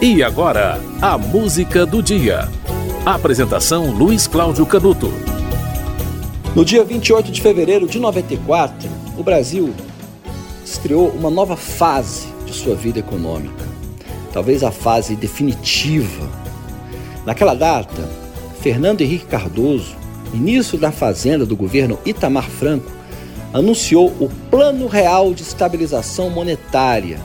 E agora, a música do dia. Apresentação Luiz Cláudio Canuto. No dia 28 de fevereiro de 94, o Brasil estreou uma nova fase de sua vida econômica. Talvez a fase definitiva. Naquela data, Fernando Henrique Cardoso, ministro da Fazenda do governo Itamar Franco, anunciou o Plano Real de Estabilização Monetária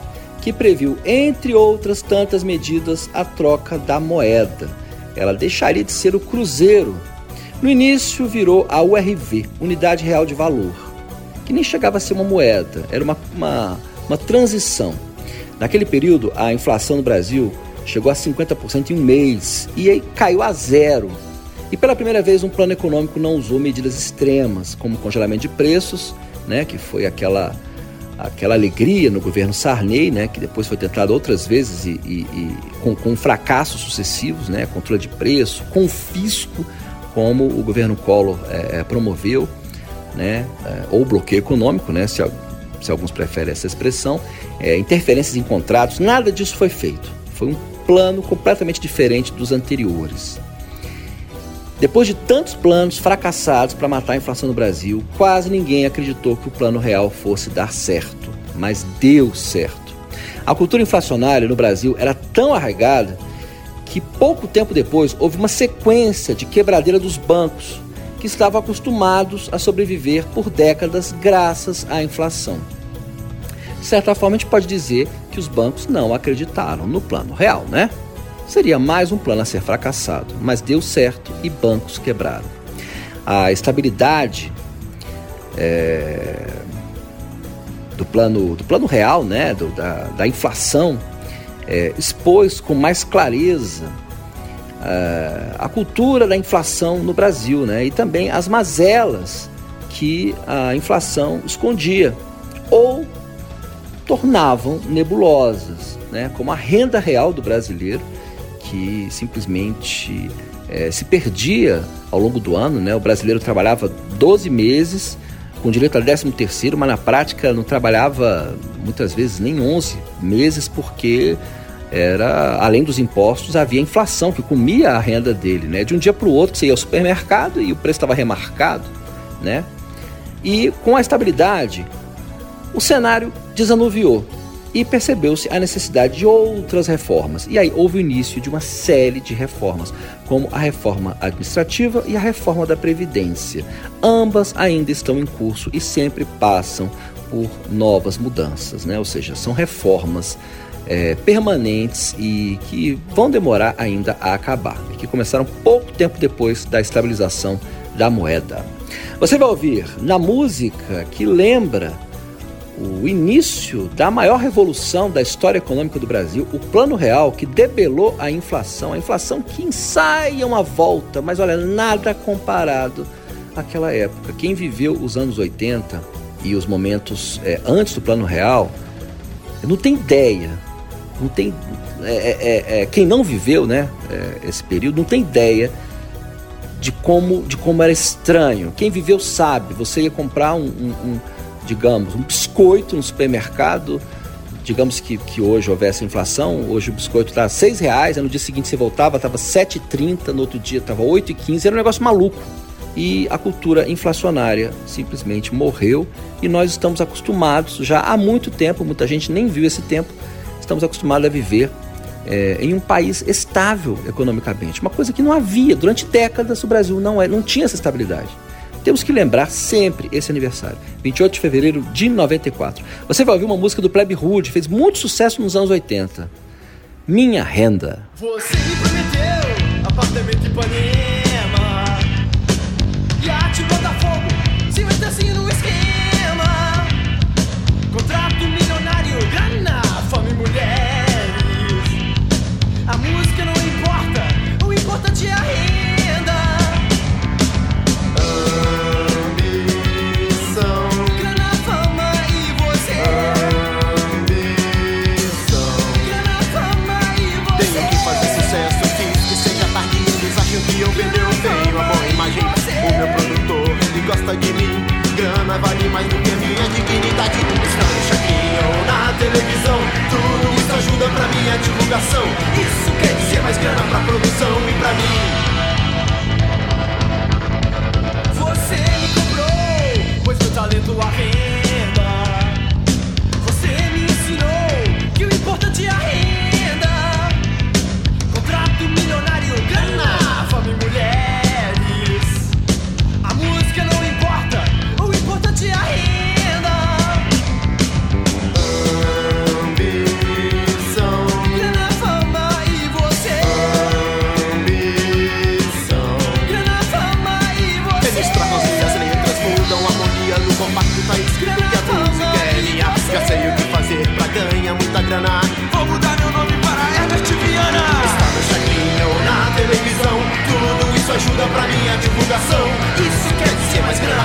que previu, entre outras tantas medidas, a troca da moeda. Ela deixaria de ser o cruzeiro. No início virou a URV, Unidade Real de Valor, que nem chegava a ser uma moeda, era uma, uma, uma transição. Naquele período, a inflação no Brasil chegou a 50% em um mês e aí caiu a zero. E pela primeira vez, um plano econômico não usou medidas extremas, como congelamento de preços, né, que foi aquela aquela alegria no governo Sarney, né, que depois foi tentado outras vezes e, e, e com, com, fracassos sucessivos, né, controle de preço, confisco, como o governo Collor é, é, promoveu, né, é, ou bloqueio econômico, né, se, se alguns preferem essa expressão, é, interferências em contratos, nada disso foi feito. Foi um plano completamente diferente dos anteriores. Depois de tantos planos fracassados para matar a inflação no Brasil, quase ninguém acreditou que o plano real fosse dar certo, mas deu certo. A cultura inflacionária no Brasil era tão arraigada que pouco tempo depois houve uma sequência de quebradeira dos bancos, que estavam acostumados a sobreviver por décadas graças à inflação. De certa forma, a gente pode dizer que os bancos não acreditaram no plano real, né? Seria mais um plano a ser fracassado, mas deu certo e bancos quebraram. A estabilidade é, do, plano, do plano real, né, do, da, da inflação, é, expôs com mais clareza é, a cultura da inflação no Brasil né, e também as mazelas que a inflação escondia ou tornavam nebulosas, né, como a renda real do brasileiro que simplesmente é, se perdia ao longo do ano. Né? O brasileiro trabalhava 12 meses com direito a 13 terceiro, mas na prática não trabalhava muitas vezes nem 11 meses porque era além dos impostos havia inflação que comia a renda dele, né? De um dia para o outro você ia ao supermercado e o preço estava remarcado, né? E com a estabilidade o cenário desanuviou e percebeu-se a necessidade de outras reformas. E aí houve o início de uma série de reformas, como a reforma administrativa e a reforma da Previdência. Ambas ainda estão em curso e sempre passam por novas mudanças, né? ou seja, são reformas é, permanentes e que vão demorar ainda a acabar, e que começaram pouco tempo depois da estabilização da moeda. Você vai ouvir na música que lembra o início da maior revolução da história econômica do Brasil, o Plano Real, que debelou a inflação, a inflação que ensaia uma volta, mas olha, nada comparado àquela época. Quem viveu os anos 80 e os momentos é, antes do Plano Real, não tem ideia, não tem. É, é, é, é quem não viveu né, é, esse período não tem ideia de como, de como era estranho. Quem viveu sabe, você ia comprar um, um, um digamos, um biscoito no supermercado, digamos que, que hoje houvesse inflação, hoje o biscoito está seis reais, no dia seguinte você voltava, estava 7,30, no outro dia estava 8,15, era um negócio maluco. E a cultura inflacionária simplesmente morreu e nós estamos acostumados já há muito tempo, muita gente nem viu esse tempo, estamos acostumados a viver é, em um país estável economicamente, uma coisa que não havia durante décadas o Brasil não, é, não tinha essa estabilidade. Temos que lembrar sempre esse aniversário, 28 de fevereiro de 94. Você vai ouvir uma música do Plebe Rude, fez muito sucesso nos anos 80. Minha renda. Você me prometeu apartamento em Ipanema, Isso quer dizer mais grana pra produção e pra mim.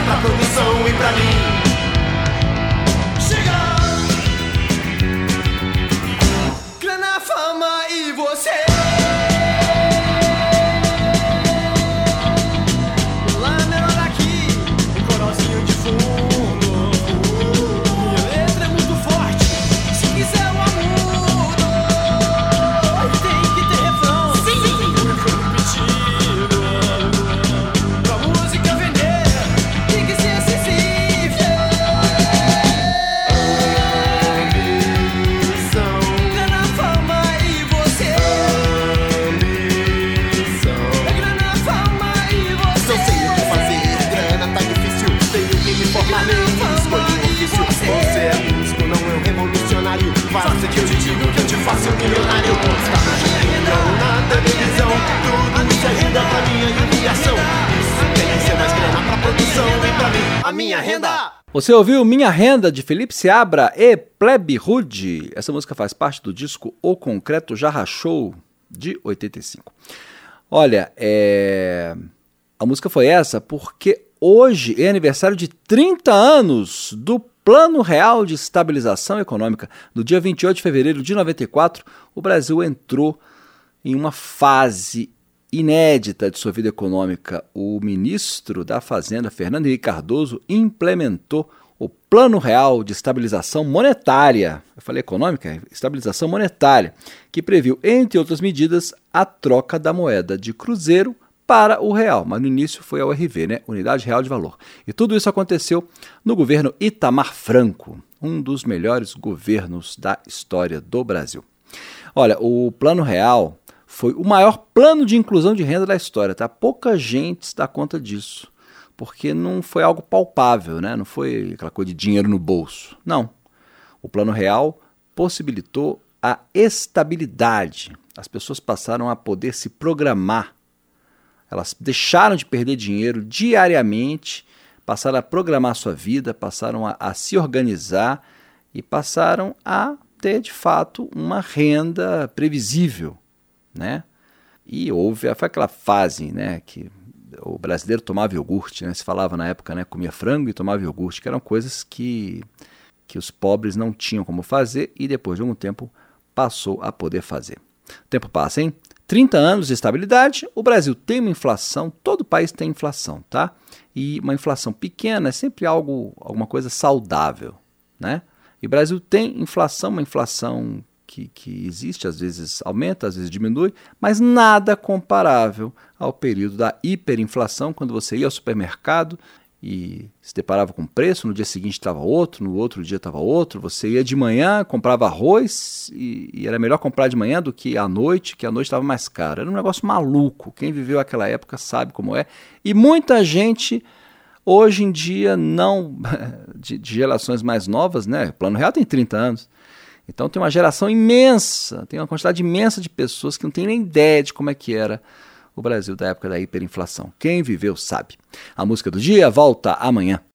Pra produção e pra mim. Minha renda. Você ouviu Minha Renda de Felipe Seabra e Plebe Rude. Essa música faz parte do disco O Concreto Já Rachou, de 85. Olha, é... a música foi essa porque hoje é aniversário de 30 anos do Plano Real de Estabilização Econômica. No dia 28 de fevereiro de 94, o Brasil entrou em uma fase inédita de sua vida econômica. O ministro da Fazenda, Fernando Henrique Cardoso, implementou o Plano Real de Estabilização Monetária. Eu falei econômica? Estabilização monetária, que previu, entre outras medidas, a troca da moeda de cruzeiro para o real, mas no início foi a URV, né? Unidade Real de Valor. E tudo isso aconteceu no governo Itamar Franco, um dos melhores governos da história do Brasil. Olha, o Plano Real foi o maior plano de inclusão de renda da história, tá? Pouca gente se dá conta disso, porque não foi algo palpável, né? Não foi aquela coisa de dinheiro no bolso. Não. O Plano Real possibilitou a estabilidade. As pessoas passaram a poder se programar. Elas deixaram de perder dinheiro diariamente, passaram a programar sua vida, passaram a, a se organizar e passaram a ter de fato uma renda previsível, né? E houve, foi aquela fase, né, que o brasileiro tomava iogurte, né? Se falava na época, né, comia frango e tomava iogurte, que eram coisas que que os pobres não tinham como fazer e depois de algum tempo passou a poder fazer. O tempo passa, hein? 30 anos de estabilidade, o Brasil tem uma inflação, todo país tem inflação, tá? E uma inflação pequena é sempre algo, alguma coisa saudável, né? E o Brasil tem inflação, uma inflação que, que existe, às vezes aumenta, às vezes diminui, mas nada comparável ao período da hiperinflação, quando você ia ao supermercado e se deparava com preço, no dia seguinte estava outro, no outro dia estava outro, você ia de manhã, comprava arroz e, e, era melhor comprar de manhã do que à noite, que à noite estava mais caro. Era um negócio maluco. Quem viveu aquela época sabe como é. E muita gente hoje em dia não de, de gerações mais novas, né? O Plano Real tem 30 anos. Então tem uma geração imensa, tem uma quantidade imensa de pessoas que não têm nem ideia de como é que era o Brasil da época da hiperinflação. Quem viveu sabe. A música do dia volta amanhã.